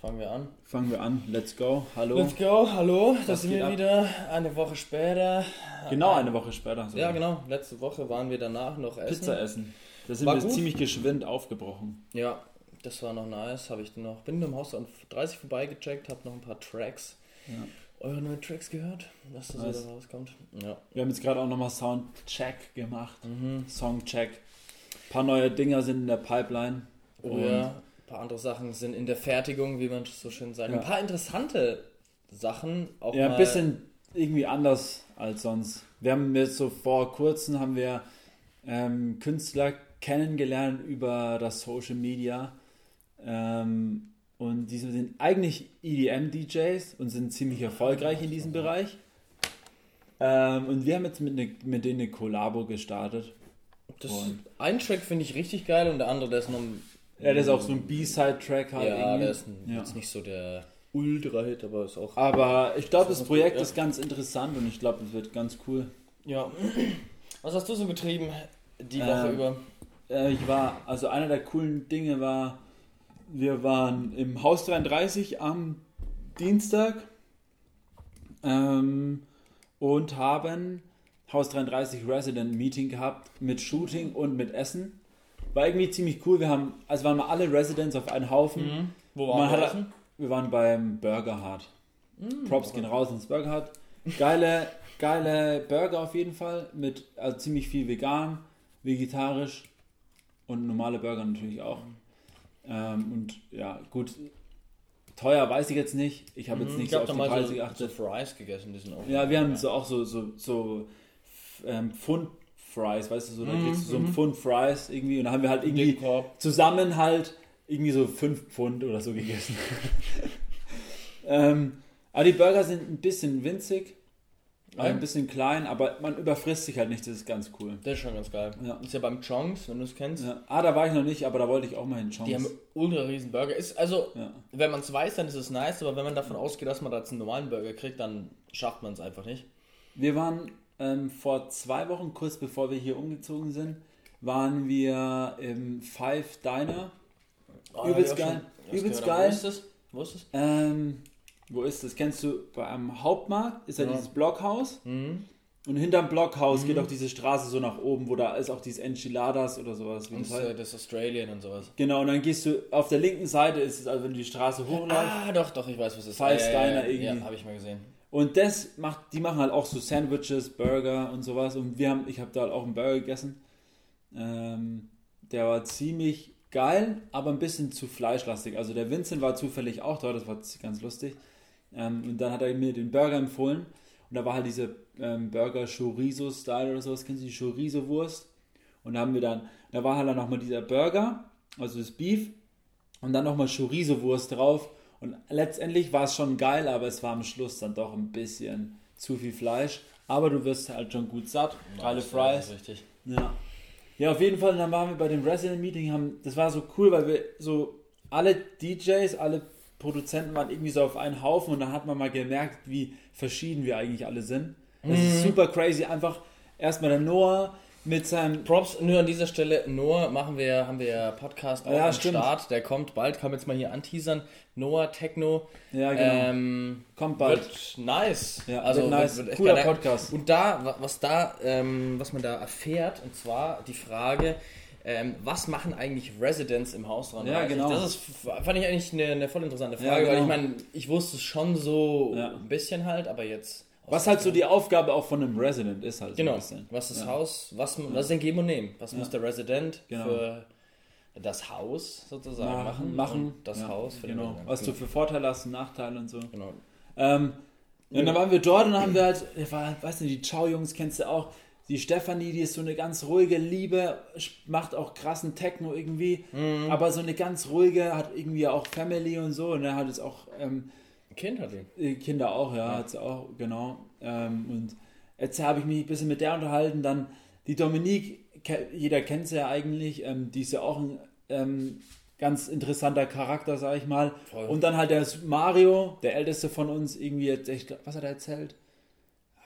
Fangen wir an. Fangen wir an. Let's go. Hallo. Let's go. Hallo. Da sind wir ab? wieder. Eine Woche später. Genau eine Woche später. sogar. Ja, genau. Letzte Woche waren wir danach noch essen. Pizza essen. Da sind War wir gut. ziemlich geschwind aufgebrochen. Ja, das war noch nice. Habe ich noch. Bin im Haus an 30 vorbeigecheckt, habe noch ein paar Tracks. Ja. Eure neuen Tracks gehört, was da Nice. da rauskommt. Ja. Wir haben jetzt gerade auch nochmal Soundcheck gemacht. Mhm. Songcheck. Ein paar neue Dinger sind in der Pipeline. Oh ja. Ein paar andere Sachen sind in der Fertigung, wie man so schön sagt. Ja. Ein paar interessante Sachen. Auch Ja, ein bisschen irgendwie anders als sonst. Wir haben jetzt so vor kurzem haben wir ähm, Künstler kennengelernt über das Social Media. Ähm, und diese sind eigentlich EDM-DJs und sind ziemlich erfolgreich in diesem Bereich. Ähm, und wir haben jetzt mit, ne, mit denen eine Kollabo gestartet. Das, Und- ein Track finde ich richtig geil und der andere, der ist noch. ein- Ja, das ist auch so ein B-Side-Track halt. Ja, irgendwie. der ist ein, Ja. jetzt nicht so der Ultra-Hit, aber ist auch. Aber ich glaube, Das Projekt gut, ja. ist ganz interessant und ich glaube, es wird ganz cool. Ja. Was hast du so getrieben die Ähm, Woche über? Äh, ich war, also einer der coolen Dinge war, wir waren im Haus 33 am Dienstag ähm, und haben Haus 33 Resident Meeting gehabt mit Shooting und mit Essen. War irgendwie ziemlich cool. Wir haben, also waren wir alle Residents auf einen Haufen. Wo Man waren wir hat-? Wir waren beim Burger Hut. Mm, Props gehen raus ins Burger Hut. Geile, geile Burger auf jeden Fall. Mit also ziemlich viel vegan, vegetarisch und normale Burger natürlich auch. Ähm, und ja, gut. Teuer weiß ich jetzt nicht. Ich habe jetzt Mhm, nicht ich so auf die Preise so, so geachtet. Fries gegessen, die sind auch. Ja, wir haben so auch so, so, so ähm, Pfund Fries, weißt du, so, da Mhm, kriegst du so ein mhm. Pfund Fries irgendwie und dann haben wir halt irgendwie zusammen halt irgendwie so 5 Pfund oder so gegessen. ähm, aber die Burger sind ein bisschen winzig, Ja. ein bisschen klein, aber man überfrisst sich halt nicht, das ist ganz cool. Das ist schon ganz geil. Ja. Ist ja beim Chongs, wenn du es kennst. Ja. Ah, da war ich noch nicht, aber da wollte ich auch mal hin. Die haben ultra riesen Burger. Ist, also, wenn man es weiß, dann ist es nice, aber wenn man davon ausgeht, dass man da jetzt einen normalen Burger kriegt, dann schafft man es einfach nicht. Wir waren ähm, vor zwei Wochen, kurz bevor wir hier umgezogen sind, waren wir im Five Diner. Oh, Übelst geil. schon Übelst geil. Wo ist das? Wo ist das? Ähm, wo ist das? Kennst du, bei einem Hauptmarkt ist ja, Ja. dieses Blockhaus. Mhm. Und hinterm Blockhaus geht auch diese Straße so nach oben, wo da ist auch dieses Enchiladas oder sowas. Wie Und das das, äh, das Australien und sowas. Genau, und dann gehst du auf der linken Seite ist es, also wenn du die Straße hochläufst. Ah, doch, doch, ich weiß, was es ist. Five Ja, ja, Diner ja, irgendwie. Ja, habe ich mal gesehen. Und das macht, die machen halt auch so Sandwiches, Burger und sowas. Und wir haben, ich habe da halt auch einen Burger gegessen. Ähm, der war ziemlich geil, aber ein bisschen zu fleischlastig. Also der Vincent war zufällig auch da, das war ganz lustig. Ähm, und dann hat er mir den Burger empfohlen. Und da war halt diese ähm, Burger Chorizo-Style oder sowas. Kennst du die Chorizo-Wurst? Und da haben wir dann, da war halt dann nochmal dieser Burger, also das Beef. Und dann nochmal Chorizo-Wurst drauf. Und letztendlich war es schon geil, aber es war am Schluss dann doch ein bisschen zu viel Fleisch. Aber du wirst halt schon gut satt. Geile Fries. Richtig. Ja. Ja, auf jeden Fall, dann waren wir bei dem Resident Meeting, haben, das war so cool, weil wir so alle DJs, alle Produzenten waren irgendwie so auf einen Haufen und dann hat man mal gemerkt, wie verschieden wir eigentlich alle sind. Das Mhm. ist super crazy. Einfach erstmal der Noah mit seinem Props nur an dieser Stelle. Noah machen wir, haben wir ja Podcast auch Ja, am stimmt. Start. Der kommt bald, kann man jetzt mal hier anteasern. Noah Techno. Ja, genau. Ähm, Kommt bald. Wird nice. Ja, also wird nice. echt Cooler geil. Podcast. Und da, wa- was da, ähm, was man da erfährt, und zwar die Frage, ähm, was machen eigentlich Residents im Haus dran? Ja, genau. Das ist, fand ich eigentlich eine, eine voll interessante Frage, Ja, weil genau. ich meine, ich wusste es schon so Ja. ein bisschen halt, aber jetzt. Was halt so die Aufgabe auch von einem Resident ist halt so Genau. bisschen. Was das Ja. Haus, was, was ist ein Geben und Nehmen? Was Ja. muss der Resident Genau. für das Haus sozusagen machen? machen. Und das ja, Haus für den genau. Resident. Was du für Vorteile hast und Nachteile und so. Genau. Ähm, ja, und dann waren wir dort und dann haben wir halt, ich war, weiß nicht, die Chow-Jungs kennst du auch. Die Stefanie, die ist so eine ganz ruhige Liebe, macht auch krassen Techno irgendwie, Mhm. aber so eine ganz ruhige, hat irgendwie auch Family und so und er hat jetzt auch ähm, Kind hat ihn. die Kinder auch, ja, Ja. hat sie auch, genau. Ähm, und jetzt habe ich mich ein bisschen mit der unterhalten. Dann die Dominique, ke- jeder kennt sie ja eigentlich, ähm, die ist ja auch ein ähm, ganz interessanter Charakter, sag ich mal. Voll. Und dann halt der Mario, der älteste von uns, irgendwie jetzt, ich, glaub, was hat er erzählt?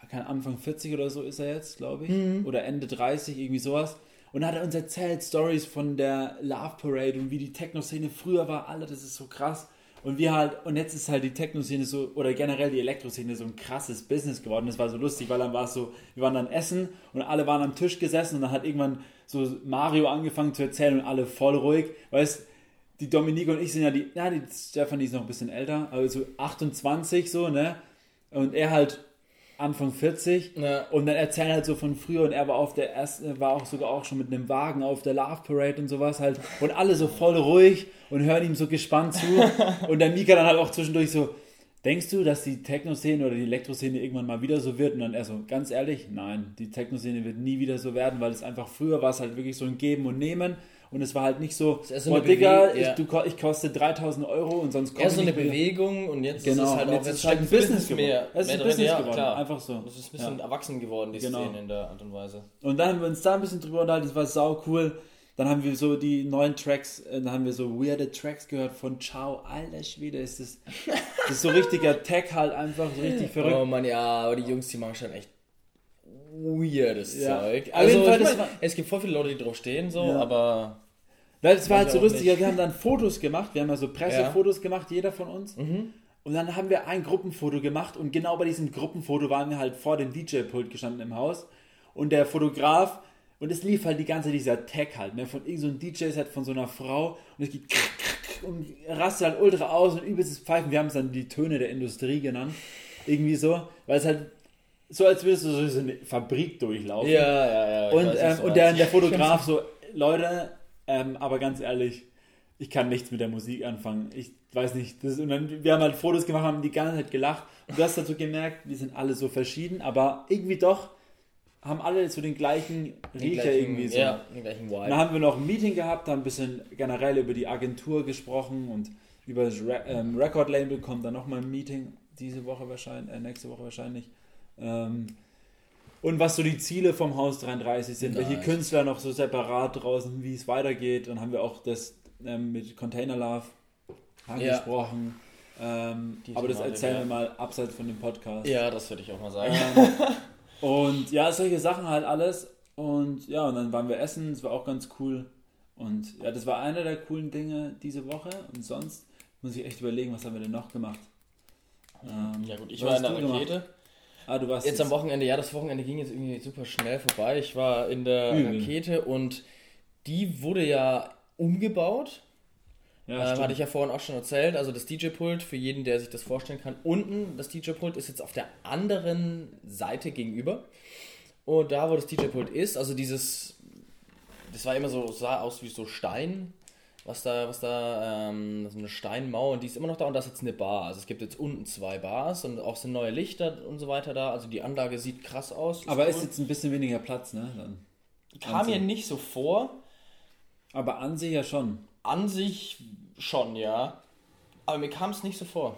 Ah, Kein Anfang 40 oder so ist er jetzt, glaube ich. Mhm. Oder Ende 30, irgendwie sowas. Und dann hat er uns erzählt, Stories von der Love Parade und wie die Techno-Szene früher war. Alter, das ist so krass. Und wir halt, und jetzt ist halt die Techno-Szene so, oder generell die Elektroszene so ein krasses Business geworden. Das war so lustig, weil dann war es so, wir waren dann essen und alle waren am Tisch gesessen und dann hat irgendwann so Mario angefangen zu erzählen und alle voll ruhig. Weißt die Dominique und ich sind ja die, na, die Stefanie ist noch ein bisschen älter, aber so 28 so, ne? Und er halt Anfang 40 Ja. und dann erzählen halt so von früher und er war auf der ersten, war auch sogar auch schon mit einem Wagen auf der Love Parade und sowas halt. Und alle so voll ruhig und hören ihm so gespannt zu. Und der Mika dann halt auch zwischendurch so, denkst du, dass die Techno-Szene oder die Elektroszene irgendwann mal wieder so wird? Und dann er so, ganz ehrlich, nein, die Techno-Szene wird nie wieder so werden, weil es einfach früher war es halt wirklich so ein Geben und Nehmen und es war halt nicht so, ist so boah, eine Digga, ja. ich, du, ich koste 3000 Euro und sonst so eine ich nicht mehr. Bewegung und jetzt Genau, ist es halt auch jetzt ist halt ein Business geworden. mehr, Es ist ein Business ja, geworden, klar. einfach so. Das ist ein bisschen Ja. erwachsen geworden, die Genau. Szene in der Art und Weise. Und dann haben wir uns da ein bisschen drüber unterhalten, das war sau cool. Dann haben wir so die neuen Tracks, äh, dann haben wir so weirde Tracks gehört von Ciao, alter Schwede, ist das, das ist so richtiger Tech halt einfach, so richtig verrückt. Oh Mann, ja, aber die Jungs, die machen schon echt weirdes Ja. Zeug. Also, Fall, ich das mein, war- es gibt voll viele Leute, die drauf stehen, so, Ja. aber Weil es war halt so lustig, nicht. ja, wir haben dann Fotos gemacht, wir haben ja so Pressefotos gemacht, jeder von uns. Mhm. Und dann haben wir ein Gruppenfoto gemacht und genau bei diesem Gruppenfoto waren wir halt vor dem DJ-Pult gestanden im Haus. Und der Fotograf, und es lief halt die ganze Zeit dieser Tag halt, ne, von irgendeinem so DJ-Set von so einer Frau und es geht und rastet halt ultra aus und übelstes Pfeifen. Wir haben es dann die Töne der Industrie genannt. Irgendwie so, weil es halt so, als würdest du so eine Fabrik durchlaufen. ja, ja, ja. Und, ähm, und der, der Fotograf so, Leute, ähm, aber ganz ehrlich, ich kann nichts mit der Musik anfangen. Ich weiß nicht. Das, und dann, wir haben halt Fotos gemacht, haben die ganze Zeit gelacht. Und du hast dazu gemerkt, wir sind alle so verschieden, aber irgendwie doch haben alle so den gleichen Riecher irgendwie so. Ja, den gleichen Dann Vibe. haben wir noch ein Meeting gehabt, haben ein bisschen generell über die Agentur gesprochen und über das Re ähm, Record-Label kommt dann nochmal ein Meeting, diese Woche wahrscheinlich, äh, nächste Woche wahrscheinlich. Ähm, und was so die Ziele vom Haus 33 sind, welche. Künstler noch so separat draußen, wie es weitergeht. Und haben wir auch das ähm, mit Container Love angesprochen. Ähm, Die aber das erzählen ja. wir mal abseits von dem Podcast. Ja, das würde ich auch mal sagen. Ähm, und ja, solche Sachen halt alles. Und ja, und dann waren wir essen, das war auch ganz cool. Und ja, das war einer der coolen Dinge diese Woche. Und sonst muss ich echt überlegen, was haben wir denn noch gemacht? Ähm, ja gut, ich war in der du gemacht? Ah, du warst Jetzt am Wochenende, ja, das Wochenende ging jetzt irgendwie super schnell vorbei. Ich war in der Übel. Rakete und die wurde ja umgebaut. Ja, stimmt. hatte ich ja vorhin auch schon erzählt. Also das DJ-Pult, für jeden, der sich das vorstellen kann, unten das DJ-Pult ist jetzt auf der anderen Seite gegenüber. Und da, wo das DJ-Pult ist, also dieses, das war immer so, sah aus wie so Stein, was da, was da, ähm, so eine Steinmauer und die ist immer noch da und da ist jetzt eine Bar. Also es gibt jetzt unten zwei Bars und auch sind neue Lichter und so weiter da. Also die Anlage sieht krass aus. aber cool. ist jetzt ein bisschen weniger Platz, ne? Dann. kam mir nicht so vor. Aber an sich ja schon. An sich schon, ja. Aber mir kam es nicht so vor.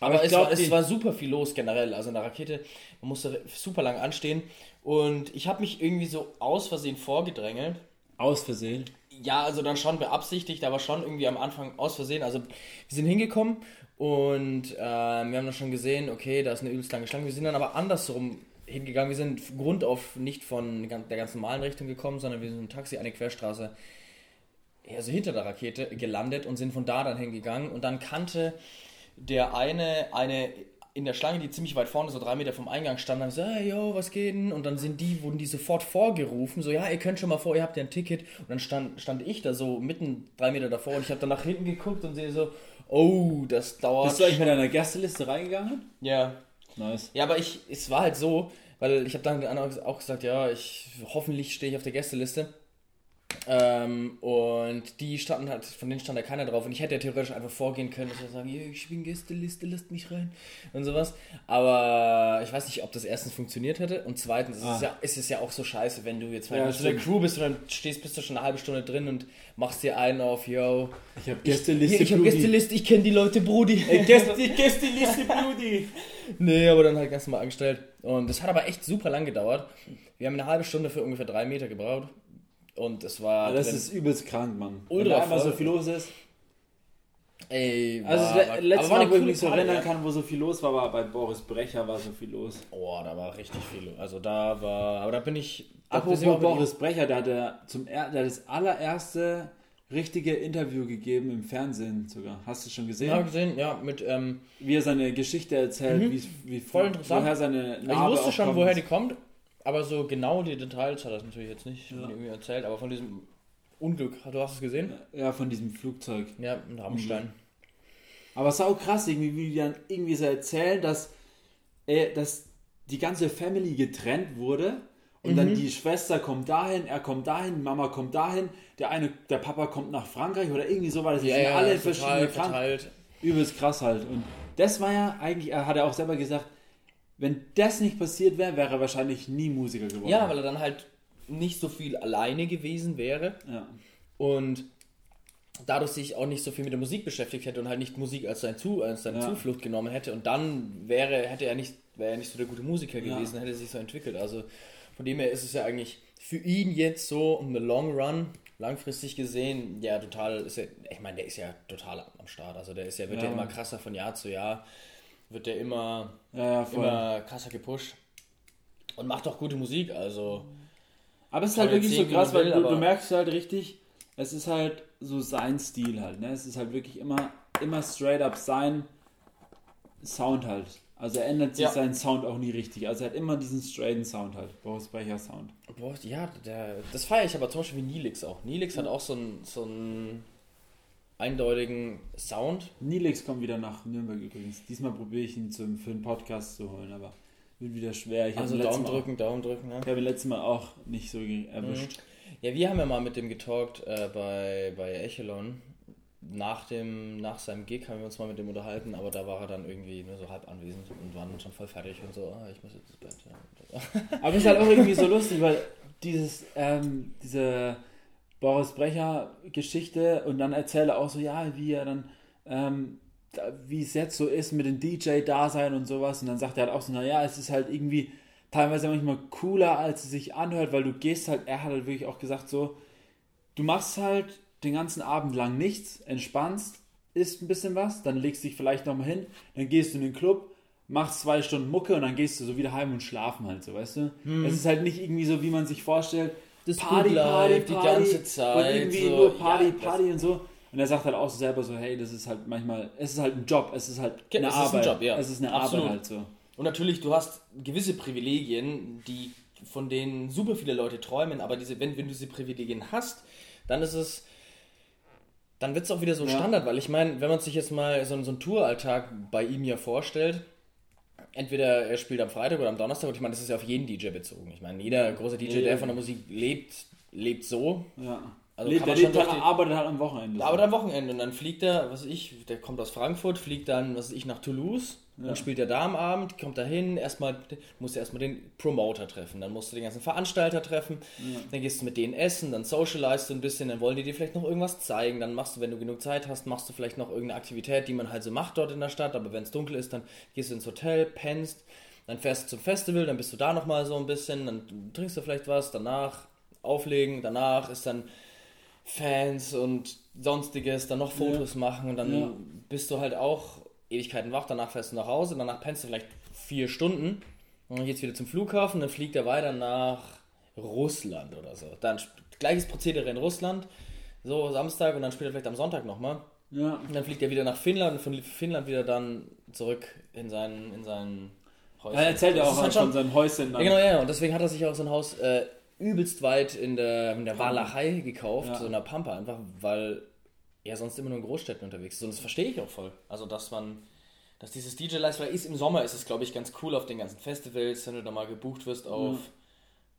Aber Aber, es, glaub, war, es war super viel los generell. Also in der Rakete, man musste super lang anstehen. Und ich habe mich irgendwie so aus Versehen vorgedrängelt. Aus Versehen. Ja, also dann schon beabsichtigt, aber schon irgendwie am Anfang aus Versehen. Also wir sind hingekommen und ähm, wir haben dann schon gesehen, okay, da ist eine übelst lange Schlange. Wir sind dann aber andersrum hingegangen. Wir sind grundauf nicht von der ganz normalen Richtung gekommen, sondern wir sind im Taxi eine Querstraße also hinter der Rakete gelandet und sind von da dann hingegangen. Und dann kannte der eine eine in der Schlange, die ziemlich weit vorne, so drei Meter vom Eingang stand, haben so, hey, yo, was geht denn? Und dann sind die, wurden die sofort vorgerufen, so, ja, ihr könnt schon mal vor, ihr habt ja ein Ticket. Und dann stand, stand ich da so mitten drei Meter davor und ich habe dann nach hinten geguckt und sehe so, oh, das dauert. Bist du eigentlich mit deiner Gästeliste reingegangen? ja. Nice. Ja, aber ich, es war halt so, weil ich habe dann auch gesagt, ja, ich hoffentlich stehe ich auf der Gästeliste. Ähm, und die standen halt, von denen stand da keiner drauf. Und ich hätte ja theoretisch einfach vorgehen können und sagen, "Ja, ich bin Gästeliste, lasst mich rein und sowas. Aber ich weiß nicht, ob das erstens funktioniert hätte. Und zweitens ist, es, Ah. ja, ist es ja auch so scheiße, wenn du jetzt Ja, mal so der. Crew bist und dann stehst, bist du schon eine halbe Stunde drin und machst dir einen auf, yo. Ich habe Ich, Gästeliste. ich habe Brudi. Gästeliste, ich kenne die Leute, Brudi. Gäste, Gästeliste, Brudi. Nee, aber dann halt ganz normal angestellt. Und das hat aber echt super lang gedauert. Wir haben eine halbe Stunde für ungefähr drei Meter gebraucht. Und es war. Ah, Das drin- ist übelst krank, Mann. Wenn Ultra da einmal so viel los ist. Ey, Also war- das war- le- letzte Mal, wo ich mich so erinnern ja. kann, wo so viel los war, war bei Boris Brecher war so viel los. Oh, da war richtig viel. Also da war. Aber da bin ich. da ich Apropos Boris Brecher, der hat, der zum, er- hat das allererste richtige Interview gegeben im Fernsehen sogar. Hast du schon gesehen? Ja, gesehen, ja, mit, ähm, Wie er seine Geschichte erzählt, Mhm. wie, wie Voll interessant. woher seine ich Narbe wusste auch schon, kommt. woher die kommt, aber so genau die Details hat er natürlich jetzt nicht Ja. irgendwie erzählt, aber von diesem Unglück, du hast es gesehen? Ja, von diesem Flugzeug. Ja, in Rammstein. Aber sau krass, irgendwie, wie die dann irgendwie so erzählen, dass, äh, dass die ganze Family getrennt wurde und Mhm. dann die Schwester kommt dahin, er kommt dahin, Mama kommt dahin, der eine, der Papa kommt nach Frankreich oder irgendwie so war das. Ja, sind ja, alle total verschiedene Kranken. Übelst krass halt. Und das war ja eigentlich, er hat er auch selber gesagt, wenn das nicht passiert wäre, wäre er wahrscheinlich nie Musiker geworden. Ja, weil er dann halt nicht so viel alleine gewesen wäre ja. und dadurch sich auch nicht so viel mit der Musik beschäftigt hätte und halt nicht Musik als, sein Zu, als seine Ja. Zuflucht genommen hätte und dann wäre, hätte er nicht, wäre er nicht so der gute Musiker Ja. gewesen, hätte er sich so entwickelt. Also von dem her ist es ja eigentlich für ihn jetzt so um the long run, langfristig gesehen, ja total, ist er, ich meine, der ist ja total am Start. Also der ist ja, wird ja, Ja. immer krasser von Jahr zu Jahr, wird der immer, Ja, immer krasser gepusht und macht auch gute Musik, also Aber es ist halt wirklich so krass, weil will, du, du merkst halt richtig, es ist halt so sein Stil halt, ne? Es ist halt wirklich immer, immer straight up sein Sound halt. Also er ändert sich Ja. seinen Sound auch nie richtig. Also er hat immer diesen straighten Sound halt, Boris Brecher Sound. Boah, ja, der, das feiere ich aber zum Beispiel wie Nilix auch. Nilix hat auch so einen, so einen eindeutigen Sound. Nilix kommt wieder nach Nürnberg übrigens. Diesmal probiere ich ihn zum, für einen Podcast zu holen, aber wird wieder schwer. Ich Also Daumen drücken, Daumen drücken. Ja. ich habe ihn letztes Mal auch nicht so erwischt. ja, wir haben ja mal mit dem getalkt äh, bei, bei Echelon. Nach, dem, nach seinem Gig haben wir uns mal mit dem unterhalten, aber da war er dann irgendwie nur so halb anwesend und war dann schon voll fertig und so, ah, ich muss jetzt ins Bett. Ja. Aber es ist halt auch irgendwie so lustig, weil dieses, ähm, diese Boris Brecher Geschichte und dann erzählt er auch so, ja, wie er dann, ähm, wie es jetzt so ist mit dem DJ-Dasein und sowas. Und dann sagt er halt auch so, naja, es ist halt irgendwie teilweise manchmal cooler, als es sich anhört, weil du gehst halt, er hat halt wirklich auch gesagt so, du machst halt den ganzen Abend lang nichts, entspannst, isst ein bisschen was, dann legst dich vielleicht nochmal hin, dann gehst du in den Club, machst zwei Stunden Mucke und dann gehst du so wieder heim und schlafen halt so, weißt du? Es ist halt nicht irgendwie so, wie man sich vorstellt, Das Party, Party, die Party ganze Zeit, und irgendwie so, nur Party, ja, Party und so. Und er sagt halt auch so selber so, hey, das ist halt manchmal, es ist halt ein Job, es ist halt eine es ist ein Arbeit. Job, ja. Es ist eine Absolut. Arbeit halt so. Und natürlich, du hast gewisse Privilegien, die von denen super viele Leute träumen, aber diese, wenn, wenn du diese Privilegien hast, dann ist es, dann wird es auch wieder so Ja. Standard, weil ich meine, wenn man sich jetzt mal so, so einen Touralltag bei ihm ja vorstellt, entweder er spielt am Freitag oder am Donnerstag, und ich meine, das ist ja auf jeden DJ bezogen. Ich meine, jeder große DJ, Ja. der von der Musik lebt, lebt so. Ja. Also lebt, der lebt halt, die- arbeitet halt am Wochenende. Aber am Wochenende und dann fliegt er, was weiß ich, der kommt aus Frankfurt, fliegt dann, was weiß ich, nach Toulouse, Ja. dann spielt er da am Abend, kommt da hin, erstmal, musst du erstmal den Promoter treffen, dann musst du den ganzen Veranstalter treffen, dann gehst du mit denen essen, dann socializest du ein bisschen, dann wollen die dir vielleicht noch irgendwas zeigen, dann machst du, wenn du genug Zeit hast, machst du vielleicht noch irgendeine Aktivität, die man halt so macht dort in der Stadt, aber wenn es dunkel ist, dann gehst du ins Hotel, pennst, dann fährst du zum Festival, dann bist du da nochmal so ein bisschen, dann trinkst du vielleicht was, danach auflegen, danach ist dann Fans und sonstiges, dann noch Fotos machen. Und dann Ja. bist du halt auch Ewigkeiten wach, danach fährst du nach Hause, danach pennst du vielleicht vier Stunden und dann geht's wieder zum Flughafen, dann fliegt er weiter nach Russland oder so. Dann gleiches Prozedere in Russland, so Samstag und dann spielt er vielleicht am Sonntag nochmal. Ja. Und dann fliegt er wieder nach Finnland und von Finnland wieder dann zurück in seinen, in seinen Häuschen. Er erzählt ja auch halt halt von seinem Häuschen. ja, genau, ja. Und deswegen hat er sich auch so ein Haus äh, übelst weit in der, in der Walachei gekauft, Ja. so in der Pampa, einfach weil er sonst immer nur in Großstädten unterwegs ist. Und das verstehe ich auch voll. Also, dass man, dass dieses DJ-Lifestyle ist, im Sommer ist es, glaube ich, ganz cool auf den ganzen Festivals, wenn du da mal gebucht wirst auf.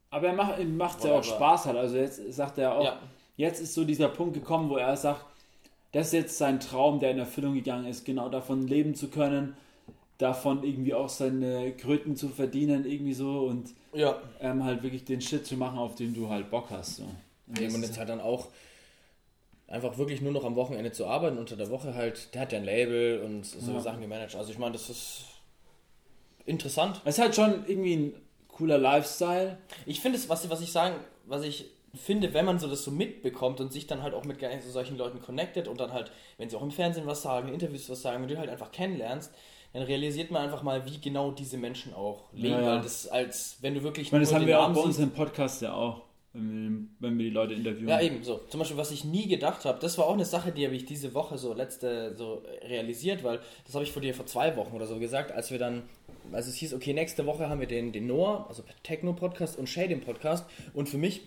Aber er macht macht's ja auch. Spaß halt. Also jetzt sagt er auch, Ja. jetzt ist so dieser Punkt gekommen, wo er sagt, das ist jetzt sein Traum, der in Erfüllung gegangen ist, genau davon leben zu können, davon irgendwie auch seine Kröten zu verdienen, irgendwie so und Ja. ähm, halt wirklich den Shit zu machen, auf den du halt Bock hast. So. Und das Und jetzt halt dann auch einfach wirklich nur noch am Wochenende zu arbeiten, unter der Woche halt, der hat ja ein Label und so Ja. Sachen gemanagt. Also ich meine, das ist interessant. Es ist halt schon irgendwie ein cooler Lifestyle. Ich finde es, was, was ich sagen, was ich finde, wenn man so das so mitbekommt und sich dann halt auch mit so solchen Leuten connected und dann halt, wenn sie auch im Fernsehen was sagen, in Interviews was sagen, wenn du halt einfach kennenlernst, dann realisiert man einfach mal, wie genau diese Menschen auch leben, Ja, ja. weil das als, wenn du wirklich Ich meine, das haben wir auch bei uns im Podcast ja auch. Wenn wir, wenn wir die Leute interviewen. Ja, eben so. Zum Beispiel, was ich nie gedacht habe, das war auch eine Sache, die habe ich diese Woche so letzte so realisiert, weil das habe ich vor dir vor zwei Wochen oder so gesagt, als wir dann, als es hieß, okay, nächste Woche haben wir den, den Noah, also Techno-Podcast und Shading-Podcast und für mich,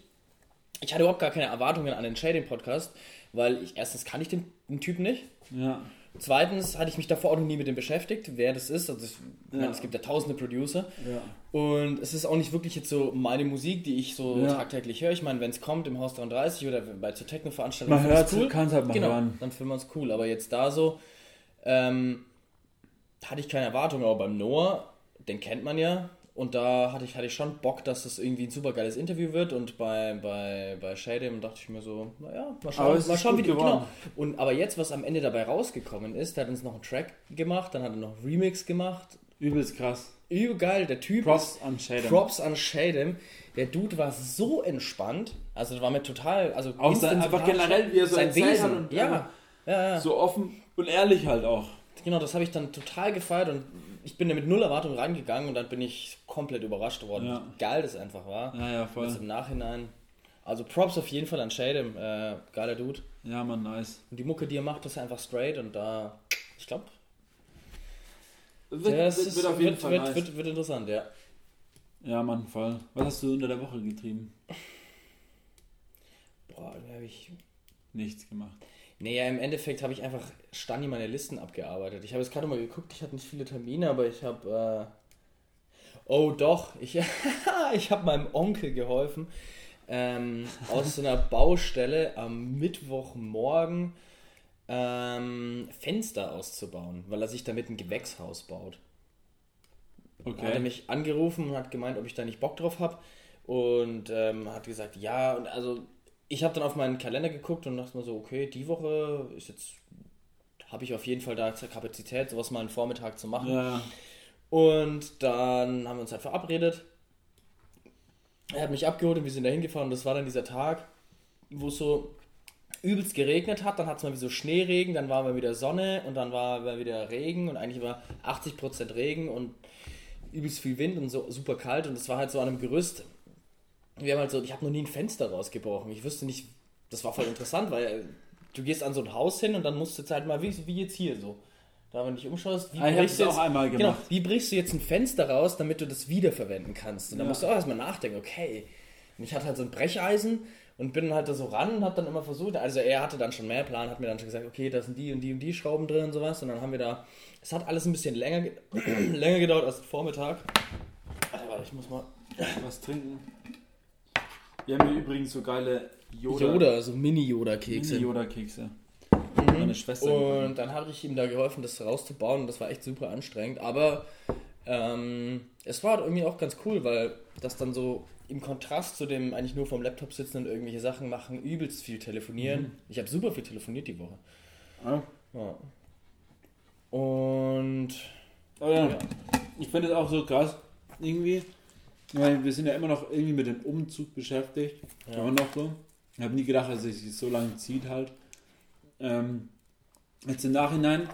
ich hatte überhaupt gar keine Erwartungen an den Shading-Podcast, weil ich erstens kann ich den, den Typ nicht. Ja. Zweitens hatte ich mich davor auch noch nie mit dem beschäftigt, wer das ist. Also ich Ja. meine, es gibt ja tausende Producer. Ja. Und es ist auch nicht wirklich jetzt so meine Musik, die ich so Ja. tagtäglich höre. Ich meine, wenn es kommt im Haus 33 oder bei zur Techno-Veranstaltung, Man hört es, kann es halt mal genau, hören. dann finden wir es cool. Aber jetzt da so, ähm, hatte ich keine Erwartung. Aber beim Noah, den kennt man ja. Und da hatte ich, hatte ich schon Bock, dass das irgendwie ein super geiles Interview wird. Und bei, bei, bei Shadem dachte ich mir so, naja, mal schauen, Aber es mal schauen wie die, genau. Und aber jetzt, was am Ende dabei rausgekommen ist, der hat uns noch einen Track gemacht, dann hat er noch einen Remix gemacht. Übelst krass. Übergeil, der Typ Props an Shaden. Props an Shadem. Der Dude war so entspannt. Also, war mir total. Also Auch sein- einfach generell, wie er so sein Wesen. hat und ja. ja, ja. So offen und ehrlich halt auch. Genau, das habe ich dann total gefeiert und ich bin da mit null Erwartung reingegangen und dann bin ich komplett überrascht worden, Ja. wie geil das einfach war. Ja, ja, voll. Also im Nachhinein. Also Props auf jeden Fall an Shadem. Äh, geiler Dude. Ja, man, nice. Und die Mucke, die er macht, ist einfach straight und da. Ich glaube, Wird, das wird, ist- wird auf jeden wird, Fall wird, nice. wird, wird interessant, ja. Ja, Mann, voll. Was hast du unter der Woche getrieben? Boah, da habe ich Nichts gemacht. Nee, ja, im Endeffekt habe ich einfach Stani meine Listen abgearbeitet. Ich habe jetzt gerade mal geguckt, ich hatte nicht viele Termine, aber ich habe. Äh oh, doch, ich, ich habe meinem Onkel geholfen, ähm, aus so einer Baustelle am Mittwochmorgen ähm, Fenster auszubauen, weil er sich damit ein Gewächshaus baut. Hat er Okay. mich angerufen und hat gemeint, ob ich da nicht Bock drauf habe. Und ähm, hat gesagt, ja, und also ich habe dann auf meinen Kalender geguckt und dachte mir so, okay, die Woche ist jetzt, habe ich auf jeden Fall da Kapazität, sowas mal einen Vormittag zu machen. Ja, Und dann haben wir uns halt verabredet. Er hat mich abgeholt und wir sind da hingefahren und das war dann dieser Tag, wo es so übelst geregnet hat. Dann hat es mal wie so Schneeregen, dann war mal wieder Sonne und dann war mal wieder Regen und eigentlich war 80% Regen und übelst viel Wind und so super kalt und es war halt so an einem Gerüst. Wir haben halt so, ich habe noch nie ein Fenster rausgebrochen. Ich wüsste nicht, das war voll interessant, weil du gehst an so ein Haus hin und dann musst du jetzt halt mal, wie, wie jetzt hier so. Da, wenn du dich umschaust, wie Ah, brichst du auch einmal Genau, wie brichst du jetzt ein Fenster raus, damit du das wiederverwenden kannst? Und da Ja. musst du auch erstmal nachdenken, okay. Und ich hatte halt so ein Brecheisen und bin halt da so ran und hab dann immer versucht, also er hatte dann schon mehr Plan, hat mir dann schon gesagt, okay, da sind die und die und die Schrauben drin und sowas. Und dann haben wir da, es hat alles ein bisschen länger, ge- länger gedauert als Vormittag. Warte, warte, ich muss mal. was trinken. Wir haben hier übrigens so geile Yoda, Yoda, so Mini-Yoda-Kekse. Yoda-Kekse. Mhm. Meine Schwester. Und dann habe ich ihm da geholfen, das rauszubauen und das war echt super anstrengend. Aber ähm, es war irgendwie auch ganz cool, weil das dann so im Kontrast zu dem eigentlich nur vom Laptop sitzen und irgendwelche Sachen machen, übelst viel telefonieren. Ich habe super viel telefoniert die Woche. Ja. Ja. Und Aber ja, ja. ich finde es auch so krass, irgendwie, weil wir sind ja immer noch irgendwie mit dem Umzug beschäftigt. Ja. Immer noch so. Ich habe nie gedacht, dass es sich so lange zieht halt. Ähm, jetzt im Nachhinein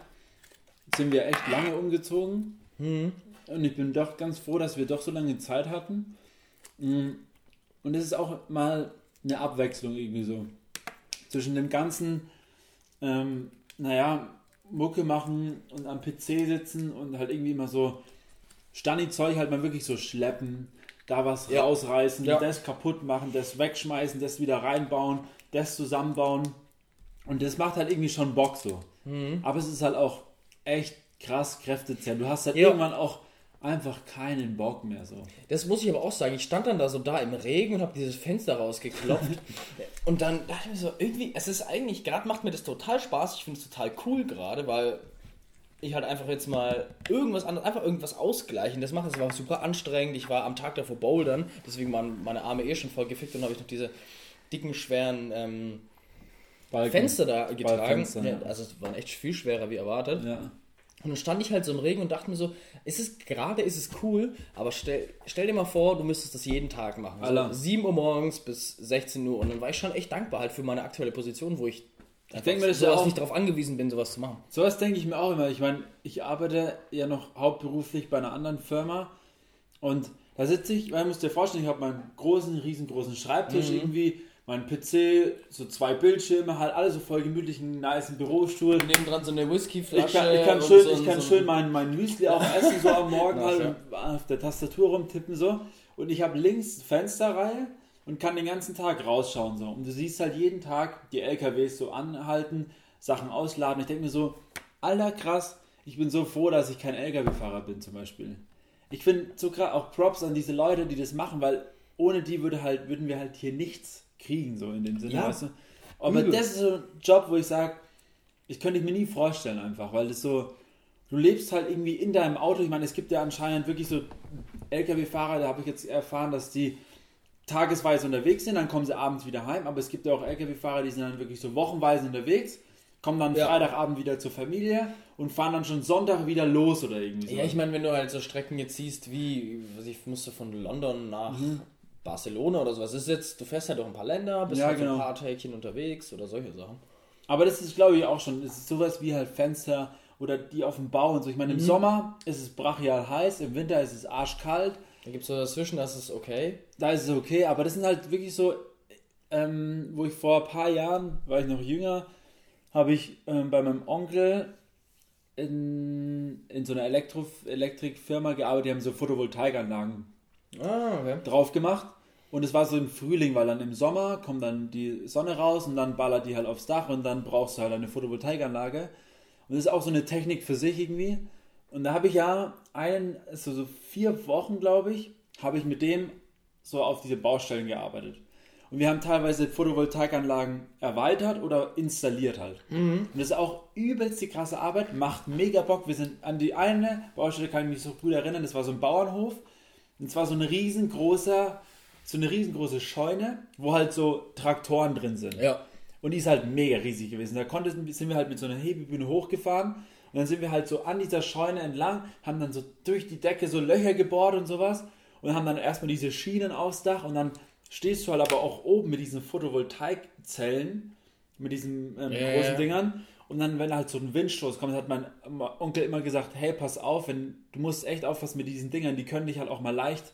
sind wir echt lange umgezogen. Hm. Und ich bin doch ganz froh, dass wir doch so lange Zeit hatten. Mm. Und es ist auch mal eine Abwechslung irgendwie so. Zwischen dem ganzen, ähm, naja, Mucke machen und am PC sitzen und halt irgendwie immer so Stani-Zeug halt mal wirklich so schleppen, da was Ja. rausreißen, Ja. das kaputt machen, das wegschmeißen, das wieder reinbauen, das zusammenbauen. Und das macht halt irgendwie schon Bock so. Mhm. Aber es ist halt auch echt krass kräftezehrend. Du hast halt Ja. irgendwann auch einfach keinen Bock mehr so. Das muss ich aber auch sagen. Ich stand dann da so da im Regen und habe dieses Fenster rausgeklopft. und dann dachte ich mir so, irgendwie, es ist eigentlich, gerade macht mir das total Spaß. Ich finde es total cool gerade, weil ich halt einfach jetzt mal irgendwas anderes, einfach irgendwas ausgleichen. Das macht, das war super anstrengend. Ich war am Tag davor bouldern, deswegen waren meine Arme eh schon voll gefickt und habe ich noch diese dicken, schweren ähm. Fenster da getragen. Fenster, ja, also es waren echt viel schwerer wie erwartet. Ja. Und dann stand ich halt so im Regen und dachte mir so, ist es gerade ist es cool, aber stell, stell dir mal vor, du müsstest das jeden Tag machen. So Alter. 7 Uhr morgens bis 16 Uhr. Und dann war ich schon echt dankbar halt für meine aktuelle Position, wo ich, einfach denk mir, das ist ja sowas auch- nicht darauf angewiesen bin, sowas zu machen. Sowas denke ich mir auch immer. Ich meine, ich arbeite ja noch hauptberuflich bei einer anderen Firma und Da sitze ich, man muss dir vorstellen, ich habe meinen großen, riesengroßen Schreibtisch Mhm. irgendwie, mein PC, so zwei Bildschirme, halt alles so voll gemütlich, einen niceen Bürostuhl. Nebendran so eine Whiskyflasche. Ich kann, ich kann schön, so ich kann so schön ein- mein, Müsli auch essen, so am Morgen Nice, halt auf der Tastatur rumtippen so. Und ich habe links Fensterreihe und kann den ganzen Tag rausschauen so. Und du siehst halt jeden Tag die LKWs so anhalten, Sachen ausladen. Ich denke mir so, alter krass, ich bin so froh, dass ich kein LKW-Fahrer bin zum Beispiel. Ich finde so krass auch Props an diese Leute, die das machen, weil ohne die würde halt, würden wir halt hier nichts kriegen, so in dem Sinne, Ja. weißt du. Aber Übel. das ist so ein Job, wo ich sage, ich könnte ich mir nie vorstellen einfach, weil das so, du lebst halt irgendwie in deinem Auto. Ich meine, es gibt ja anscheinend wirklich so LKW-Fahrer, da habe ich jetzt erfahren, dass die tagesweise unterwegs sind, dann kommen sie abends wieder heim, aber es gibt ja auch LKW-Fahrer, die sind dann wirklich so wochenweise unterwegs, kommen dann Ja. Freitagabend wieder zur Familie und fahren dann schon Sonntag wieder los oder irgendwie so. Ja, ich meine, wenn du halt so Strecken jetzt siehst, wie, was ich musste von London nach Mhm. Barcelona oder sowas, ist jetzt, du fährst halt durch ein paar Länder, bist Ja, halt genau. ein paar Tägchen unterwegs oder solche Sachen. Aber das ist, glaube ich, auch schon, das ist sowas wie halt Fenster oder die auf dem Bau und so. Ich meine, im Mhm. Sommer ist es brachial heiß, im Winter ist es arschkalt. Da gibt es so dazwischen, das ist okay. da ist es okay, aber das sind halt wirklich so, ähm, wo ich vor ein paar Jahren, war ich noch jünger, habe ich ähm, bei meinem Onkel in, in so einer Elektro Elektrikfirma gearbeitet, die haben so Photovoltaikanlagen Ah, okay. drauf gemacht und es war so im Frühling, weil dann im Sommer kommt dann die Sonne raus und dann ballert die halt aufs Dach und dann brauchst du halt eine Photovoltaikanlage und das ist auch so eine Technik für sich irgendwie und da habe ich ja einen, so, so vier Wochen glaube ich, habe ich mit dem so auf diese Baustellen gearbeitet. Und wir haben teilweise Photovoltaikanlagen erweitert oder installiert halt. Und das ist auch übelst die krasse Arbeit, macht mega Bock. Wir sind an die eine Baustelle, kann ich mich so gut erinnern, das war so ein Bauernhof. Und zwar so ein riesengroßer, so eine riesengroße Scheune, wo halt so Traktoren drin sind. Ja. Und die ist halt mega riesig gewesen. Da konnte, sind wir halt mit so einer Hebebühne hochgefahren und dann sind wir halt so an dieser Scheune entlang, haben dann so durch die Decke so Löcher gebohrt und sowas und haben dann erstmal diese Schienen aufs Dach und dann stehst du halt aber auch oben mit diesen Photovoltaikzellen, mit diesen ähm, Ja, großen. Dingern und dann, wenn halt so ein Windstoß kommt, hat mein Onkel immer gesagt, hey, pass auf, wenn, du musst echt aufpassen mit diesen Dingern, die können dich halt auch mal leicht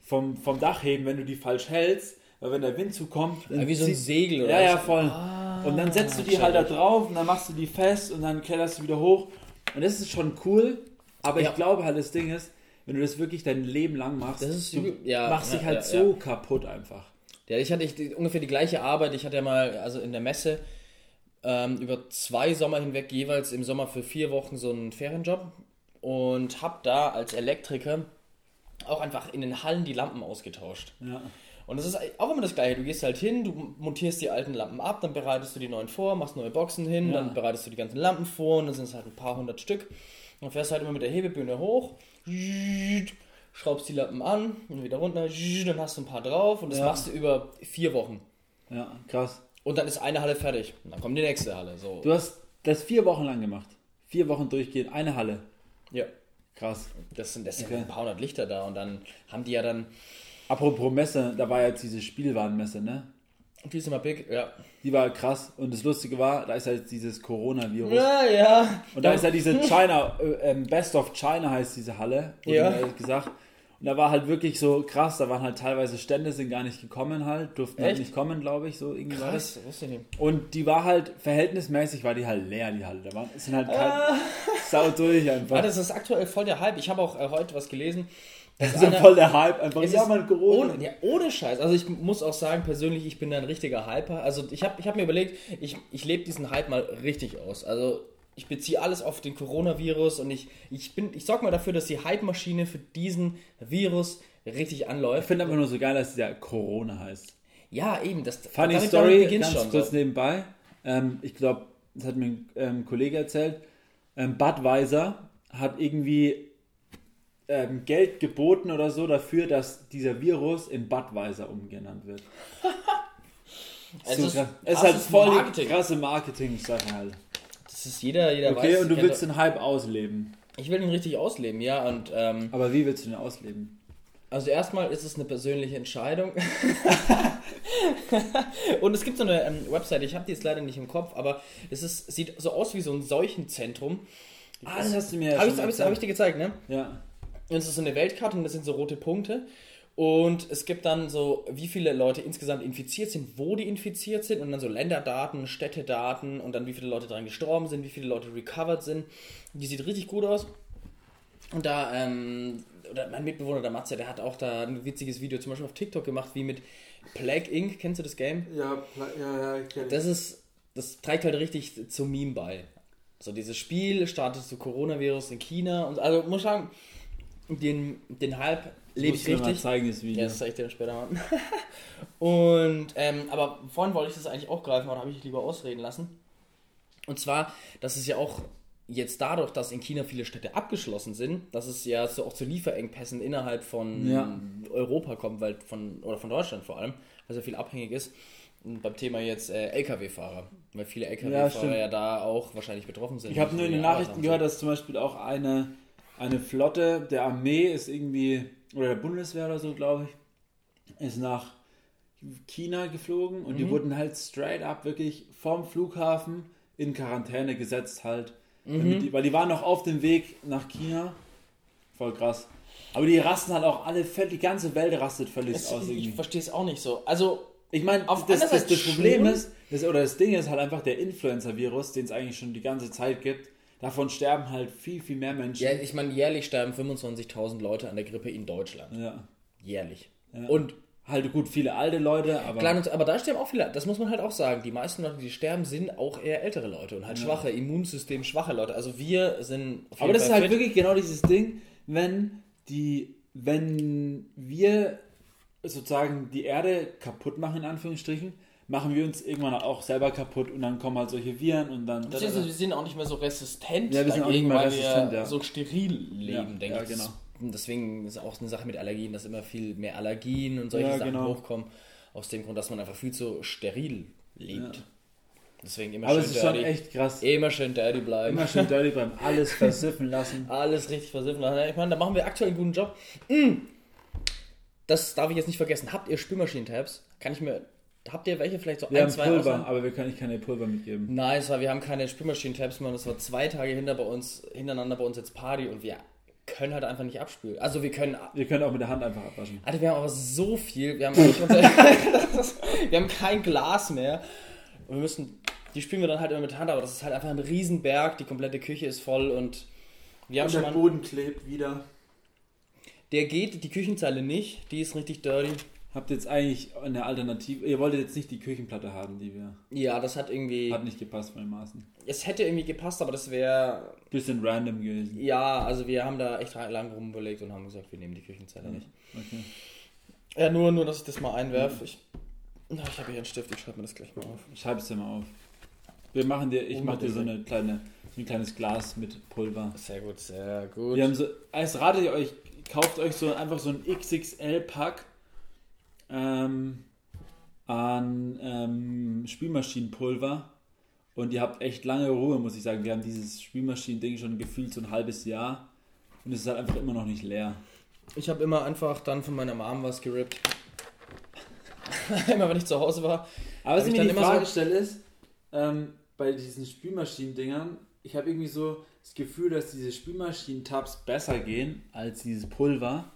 vom, vom Dach heben, wenn du die falsch hältst, weil wenn der Wind zukommt, dann Ja, wie so ein Segel oder ja, ja, voll. Ah, und dann setzt du die halt da drauf und dann machst du die fest und dann kletterst du wieder hoch. Und das ist schon cool, aber Ja. ich glaube halt, das Ding ist, wenn du das wirklich dein Leben lang machst, du ja, machst ja, dich halt so kaputt einfach. Ja, ich hatte ich, ungefähr die gleiche Arbeit. Ich hatte ja mal, also in der Messe, ähm, über zwei Sommer hinweg jeweils im Sommer für vier Wochen so einen Ferienjob und habe da als Elektriker auch einfach in den Hallen die Lampen ausgetauscht. Ja. Und das ist auch immer das Gleiche. Du gehst halt hin, du montierst die alten Lampen ab, dann bereitest du die neuen vor, machst neue Boxen hin, Ja. dann bereitest du die ganzen Lampen vor und dann sind es halt ein paar hundert Stück. Dann fährst du halt immer mit der Hebebühne hoch, schraubst die Lampen an und wieder runter, dann hast du ein paar drauf und das Ja. machst du über vier Wochen. ja, krass. Und dann ist eine Halle fertig. Und dann kommt die nächste Halle. So. Du hast das vier Wochen lang gemacht. Vier Wochen durchgehend, eine Halle. Ja. Krass. Das sind, das sind Okay. ein paar hundert Lichter da und dann haben die ja dann. Apropos Messe, da war jetzt diese Spielwarenmesse, ne? Die ist immer big, ja. Die war krass. Und das Lustige war, da ist halt dieses Coronavirus. Ja, ja. Und da ist ja diese China, äh, ähm, Best of China heißt diese Halle, wurde Ja. mir gesagt. Und da war halt wirklich so krass, da waren halt teilweise Stände, sind gar nicht gekommen halt, durften halt nicht kommen, glaube ich, so irgendwie war das. Krass, wusste ich nicht. Und die war halt, verhältnismäßig war die halt leer, die Halle. Da waren, es sind halt kein, sau durch einfach. Ah, das ist aktuell voll der Hype. Ich habe auch äh, heute was gelesen. Das ist ja voll der Hype einfach. Es Ja, man, Corona. Ohne, ja, ohne Scheiß. Also ich muss auch sagen, persönlich, ich bin da ein richtiger Hyper. Also ich habe ich hab mir überlegt, ich, ich lebe diesen Hype mal richtig aus. Also ich beziehe alles auf den Coronavirus und ich, ich bin, ich sorge mal dafür, dass die Hype-Maschine für diesen Virus richtig Ich anläuft. finde einfach nur so geil, dass der Corona heißt. Ja, eben. Das, Funny damit- Story, damit ganz schon kurz so. nebenbei. Ähm, ich glaube, das hat mir ein ähm, Kollege erzählt. Ähm, Budweiser hat irgendwie ähm, Geld geboten oder so dafür, dass dieser Virus in Budweiser umgenannt wird. Es So ist- krass. es ist halt voll Marketing. krasse Marketing-Sache halt. Das ist jeder, jeder Okay, weiß. und du willst den Hype ausleben. ich will ihn richtig ausleben, ja. Und ähm, Aber wie willst du den ausleben? Also erstmal ist es eine persönliche Entscheidung. und es gibt so eine ähm, Website, ich habe die jetzt leider nicht im Kopf, aber es ist, sieht so aus wie so ein Seuchenzentrum. Ah, das hast du mir ja Habe ich, hab ich, hab ich dir gezeigt, ne? Ja. Und es ist so eine Weltkarte und das sind so rote Punkte. Und es gibt dann so, wie viele Leute insgesamt infiziert sind, wo die infiziert sind und dann so Länderdaten, Städtedaten und dann wie viele Leute daran gestorben sind, wie viele Leute recovered sind. Die sieht richtig gut aus. Und da, ähm, oder mein Mitbewohner, der Matze, der hat auch da ein witziges Video zum Beispiel auf TikTok gemacht, wie mit Plague Inc. Kennst du das Game? Ja, ja, ja, kenn ich. Das ist, das trägt halt richtig zum Meme bei. So dieses Spiel startet so Coronavirus in China und also muss ich sagen, den, den Hype lebe ich mir mal richtig. zeigen, das Video. Ja, das zeige ich dir dann später mal. und, ähm, aber vorhin wollte ich das eigentlich auch greifen, aber habe ich lieber ausreden lassen. Und zwar, dass es ja auch jetzt dadurch, dass in China viele Städte abgeschlossen sind, dass es ja so auch zu Lieferengpässen innerhalb von Ja. Europa kommt, weil von, oder von Deutschland vor allem, weil so viel abhängig ist. Und beim Thema jetzt äh, Lkw-Fahrer, weil viele Ja, Lkw-Fahrer stimmt. ja, da auch wahrscheinlich betroffen sind. Ich habe nur in den Nachrichten gehört, dass zum Beispiel auch eine, eine Flotte der Armee ist irgendwie, oder der Bundeswehr oder so, glaube ich, ist nach China geflogen und die wurden halt straight up wirklich vom Flughafen in Quarantäne gesetzt halt. Damit die, weil die waren noch auf dem Weg nach China. Voll krass. Aber die rasten halt auch alle, völlig- die ganze Welt rastet völlig so. aus Es, ich irgendwie. verstehe es auch nicht so. Also, Ich meine, das, das, das, Problem ist, das, oder das Ding ist halt einfach der Influencer-Virus, den es eigentlich schon die ganze Zeit gibt. Davon sterben halt viel, viel mehr Menschen. ja, ich meine, jährlich sterben 25.000 Leute an der Grippe in Deutschland. Ja. Jährlich. Ja. Und Halt gut, viele alte Leute, aber. Klar, aber da sterben auch viele, das muss man halt auch sagen. Die meisten Leute, die sterben, sind auch eher ältere Leute und halt schwache, Immunsystem schwache Leute. Also wir sind aber das ist Fall halt fit. wirklich genau dieses Ding, wenn die, wenn wir sozusagen die Erde kaputt machen, in Anführungsstrichen, machen wir uns irgendwann auch selber kaputt und dann kommen halt solche Viren und dann. Beziehungsweise wir sind auch nicht mehr so resistent Ja, wir sind auch nicht mehr weil resistent, wir ja. so steril leben, Ja, denke ja, ich. genau. Deswegen ist auch eine Sache mit Allergien, dass immer viel mehr Allergien und solche Ja, Sachen genau. hochkommen. Aus dem Grund, dass man einfach viel zu steril lebt. Deswegen immer aber schön es ist schon dirty. echt krass. Immer schön dirty bleiben. Immer schön dirty beim alles versiffen lassen. Alles richtig versiffen lassen. Ich meine, da machen wir aktuell einen guten Job. Mm. Das darf ich jetzt nicht vergessen. Habt ihr Spülmaschinen-Tabs? Kann ich mir. Habt ihr welche vielleicht so Wir ein, haben zwei Pulver, Auswahl? aber wir können ich keine Pulver mitgeben. Nice, weil wir haben keine Spülmaschinen-Tabs mehr. und Das war zwei Tage hinter bei uns, hintereinander bei uns jetzt Party und wir können halt einfach nicht abspülen. Also wir können. Ihr könnt auch mit der Hand einfach abwaschen. Alter, wir haben aber so viel. Wir haben, nicht unter, wir haben kein Glas mehr. Und wir müssen. Die spülen wir dann halt immer mit der Hand, aber das ist halt einfach ein Riesenberg. Die komplette Küche ist voll und wir haben Und schon der mal. Boden klebt wieder. Der geht, die Küchenzeile nicht, die ist richtig dirty. Habt ihr jetzt eigentlich eine Alternative? Ihr wolltet jetzt nicht die Küchenplatte haben, die wir. Ja, das hat irgendwie. Hat nicht gepasst den Maßen. Es hätte irgendwie gepasst, aber das wäre. Bisschen random gewesen. Ja, also wir haben da echt lange rumüberlegt und haben gesagt, wir nehmen die Küchenzeile nicht. Okay. Ja, nur, nur, dass ich das mal einwerfe. Ich, Na, ich habe hier einen Stift, ich schreibe mir das gleich mal auf. Schreib's dir mal auf. Wir machen dir, ich mach dir so eine kleine, so ein kleines Glas mit Pulver. Sehr gut, sehr gut. Wir haben so, als ratet ihr euch, kauft euch so einfach so ein XXL-Pack ähm, an ähm, Spülmaschinenpulver und ihr habt echt lange Ruhe, muss ich sagen. Wir haben dieses Spülmaschinen-Ding schon gefühlt so ein halbes Jahr und es ist halt einfach immer noch nicht leer. Ich habe immer einfach dann von meiner Mom was gerippt. immer wenn ich zu Hause war. Aber was ich mir dann die immer Frage so- stelle ist, ähm, bei diesen Spülmaschinen-Dingern, ich habe irgendwie so das Gefühl, dass diese Spülmaschinen-Tabs besser gehen als dieses Pulver.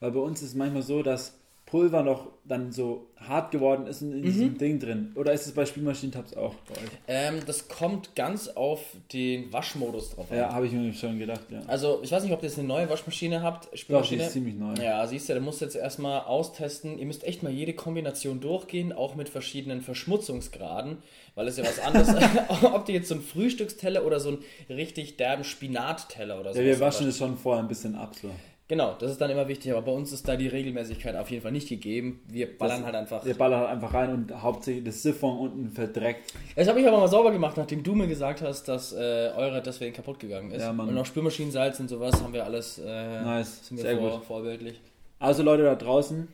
Weil bei uns ist es manchmal so, dass Pulver noch dann so hart geworden ist in, in diesem Ding drin. Oder ist es bei Spülmaschinen-Tabs auch bei euch? Ähm, das kommt ganz auf den Waschmodus drauf an. Ja, habe ich mir schon gedacht, ja. Also, ich weiß nicht, ob ihr jetzt eine neue Waschmaschine habt. Doch, die ist ziemlich neu. Ja, siehst du, da musst du jetzt erstmal austesten. Ihr müsst echt mal jede Kombination durchgehen, auch mit verschiedenen Verschmutzungsgraden, weil es ja was anderes ob du jetzt so einen Frühstücksteller oder so einen richtig derben Spinatteller oder so. Ja, wir waschen es schon vorher ein bisschen ab, so. Genau, das ist dann immer wichtig, aber bei uns ist da die Regelmäßigkeit auf jeden Fall nicht gegeben. Wir ballern Das- halt einfach. Wir ballern halt einfach rein und hauptsächlich das Siphon unten verdreckt. Das habe ich aber mal sauber gemacht, nachdem du mir gesagt hast, dass äh, eure deswegen kaputt gegangen ist. Ja, Mann. und auch Spülmaschinensalz und sowas haben wir alles. Äh, Nice, sind wir sehr vor, gut. vorbildlich. Also Leute da draußen,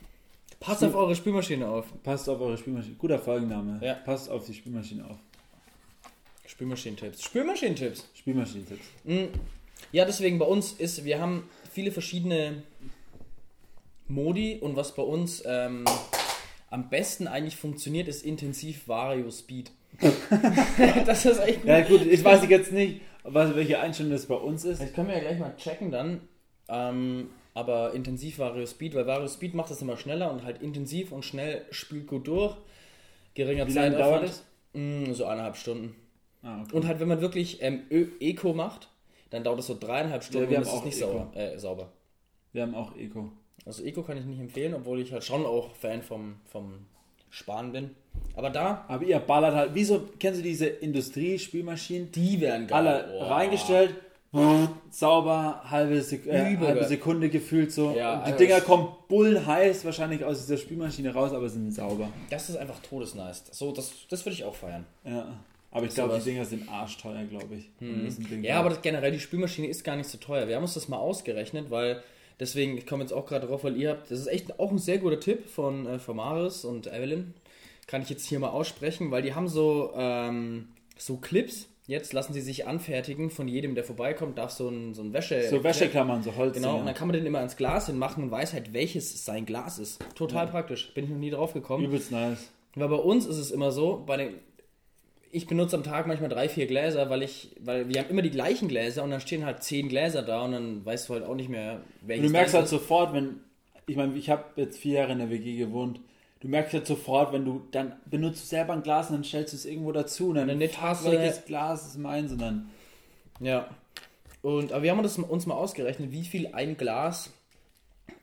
Passt auf eure Spülmaschine auf. Passt auf eure Spülmaschine. Guter Folgenname. Ja. Passt auf die Spülmaschine auf. Spülmaschinentipps. Spülmaschinentipps. Spülmaschinentipps. Mm, Ja, deswegen bei uns ist, wir haben viele verschiedene Modi und was bei uns ähm, am besten eigentlich funktioniert, ist intensiv Vario Speed. das ist echt gut. Ja gut, ich weiß jetzt nicht, was, welche Einstellung das bei uns ist. Das können wir ja gleich mal checken dann. Ähm, aber intensiv Vario Speed, weil Vario Speed macht das immer schneller und halt intensiv und schnell spült gut durch. Geringer Wie lange dauert das? Mm, so eineinhalb Stunden. Ah, okay. Und halt, wenn man wirklich ähm, Ö Eco macht, dann dauert das so dreieinhalb Stunden wir und haben es auch nicht Eco. sauber, äh, sauber. Wir haben auch Eco. Also Eco kann ich nicht empfehlen, obwohl ich halt schon auch Fan vom, vom Sparen bin. Aber da, Aber ihr ballert halt, wieso, kennst du diese Industriespielmaschinen? die werden geil. Alle Oh. reingestellt, sauber, halbe, Sek äh, halbe Sekunde gefühlt so. Ja, die Dinger kommen bullenheiß wahrscheinlich aus dieser Spielmaschine raus, aber sind sauber. Das ist einfach todesnice. So, das, das würde ich auch feiern. Ja. Aber ich glaube, die Dinger sind arschteuer, glaube ich. Ding Ja, aber das, generell, die Spülmaschine ist gar nicht so teuer. Wir haben uns das mal ausgerechnet, weil deswegen, ich komme jetzt auch gerade drauf, weil ihr habt, das ist echt auch ein sehr guter Tipp von, äh, von Maris und Evelyn. Kann ich jetzt hier mal aussprechen, weil die haben so, ähm, so Clips. Jetzt lassen sie sich anfertigen von jedem, der vorbeikommt, darf so ein, so ein Wäsche. So Wäscheklammern, so Holz. Genau, und dann kann man den immer ins Glas hinmachen und weiß halt, welches sein Glas ist. Total praktisch. Bin ich noch nie drauf gekommen. Übelst nice. Weil bei uns ist es immer so, bei den, ich benutze am Tag manchmal drei, vier Gläser, weil ich, weil wir haben immer die gleichen Gläser und dann stehen halt zehn Gläser da und dann weißt du halt auch nicht mehr, welches Und du merkst halt sofort, wenn, ich meine, ich habe jetzt vier Jahre in der WG gewohnt, du merkst halt sofort, wenn du, dann benutzt du selber ein Glas und dann stellst du es irgendwo dazu und dann Eine fuck, Tasse. welches Glas ist meins und dann, Ja. Und, aber wir haben das uns mal ausgerechnet, wie viel ein Glas,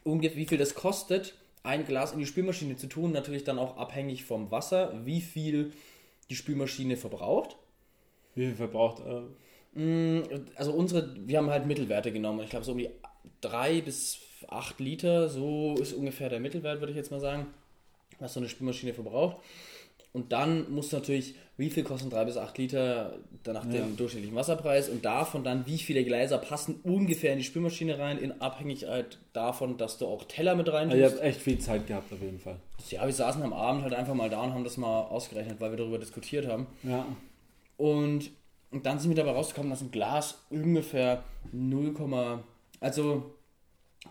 ungefähr, wie viel das kostet, ein Glas in die Spülmaschine zu tun. Natürlich dann auch abhängig vom Wasser, wie viel die Spülmaschine verbraucht. wie viel verbraucht, äh, Also unsere, wir haben halt Mittelwerte genommen. Ich glaube so um die 3 bis 8 Liter, so ist ungefähr der Mittelwert, würde ich jetzt mal sagen, was so eine Spülmaschine verbraucht. Und dann muss natürlich, wie viel kosten 3 bis 8 Liter, nach Ja. dem durchschnittlichen Wasserpreis und davon dann, wie viele Gläser passen ungefähr in die Spülmaschine rein, in Abhängigkeit davon, dass du auch Teller mit rein also ihr tust. habt echt viel Zeit gehabt auf jeden Fall. Ja, wir saßen am Abend halt einfach mal da und haben das mal ausgerechnet, weil wir darüber diskutiert haben. Ja. Und, und dann sind wir dabei rausgekommen, dass ein Glas ungefähr 0, also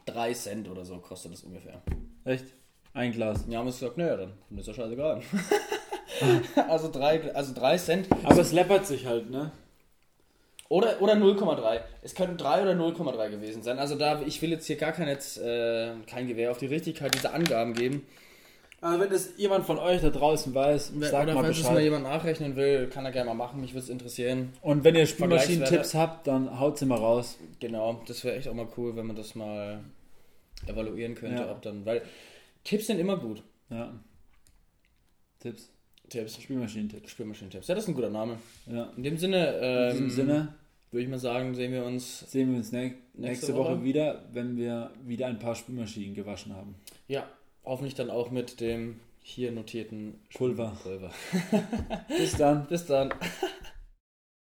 3 Cent oder so kostet das ungefähr. Echt? Ein Glas. Wir haben uns gesagt, naja, dann ist ja scheißegal. also 3 also drei Cent Aber es läppert sich halt, ne? oder, oder 0,3. Es könnten 3 oder 0,3 gewesen sein. Also da, ich will jetzt hier gar kein, jetzt, äh, kein Gewehr auf die Richtigkeit dieser Angaben geben. Also wenn das jemand von euch da draußen weiß, sagt oder mal falls es mal Bescheid. jemand nachrechnen will, kann er gerne mal machen. Mich würde es interessieren. Und wenn ihr Vergleichswerte. Spülmaschinen-Tipps habt, dann haut sie mal raus. Genau, das wäre echt auch mal cool, wenn man das mal evaluieren könnte, Ja. ob dann, weil Tipps sind immer gut. Ja. Tipps. Tipps, Spülmaschinen-Tipps. Spülmaschinen-Tipps. Ja, das ist ein guter Name. Ja. In dem Sinne, ähm, In diesem Sinne würde ich mal sagen, sehen wir uns. sehen wir uns ne nächste, Woche. Woche. wieder, wenn wir wieder ein paar Spülmaschinen gewaschen haben. Ja, hoffentlich dann auch mit dem hier notierten Pulver. Pulver. Bis dann. Bis dann.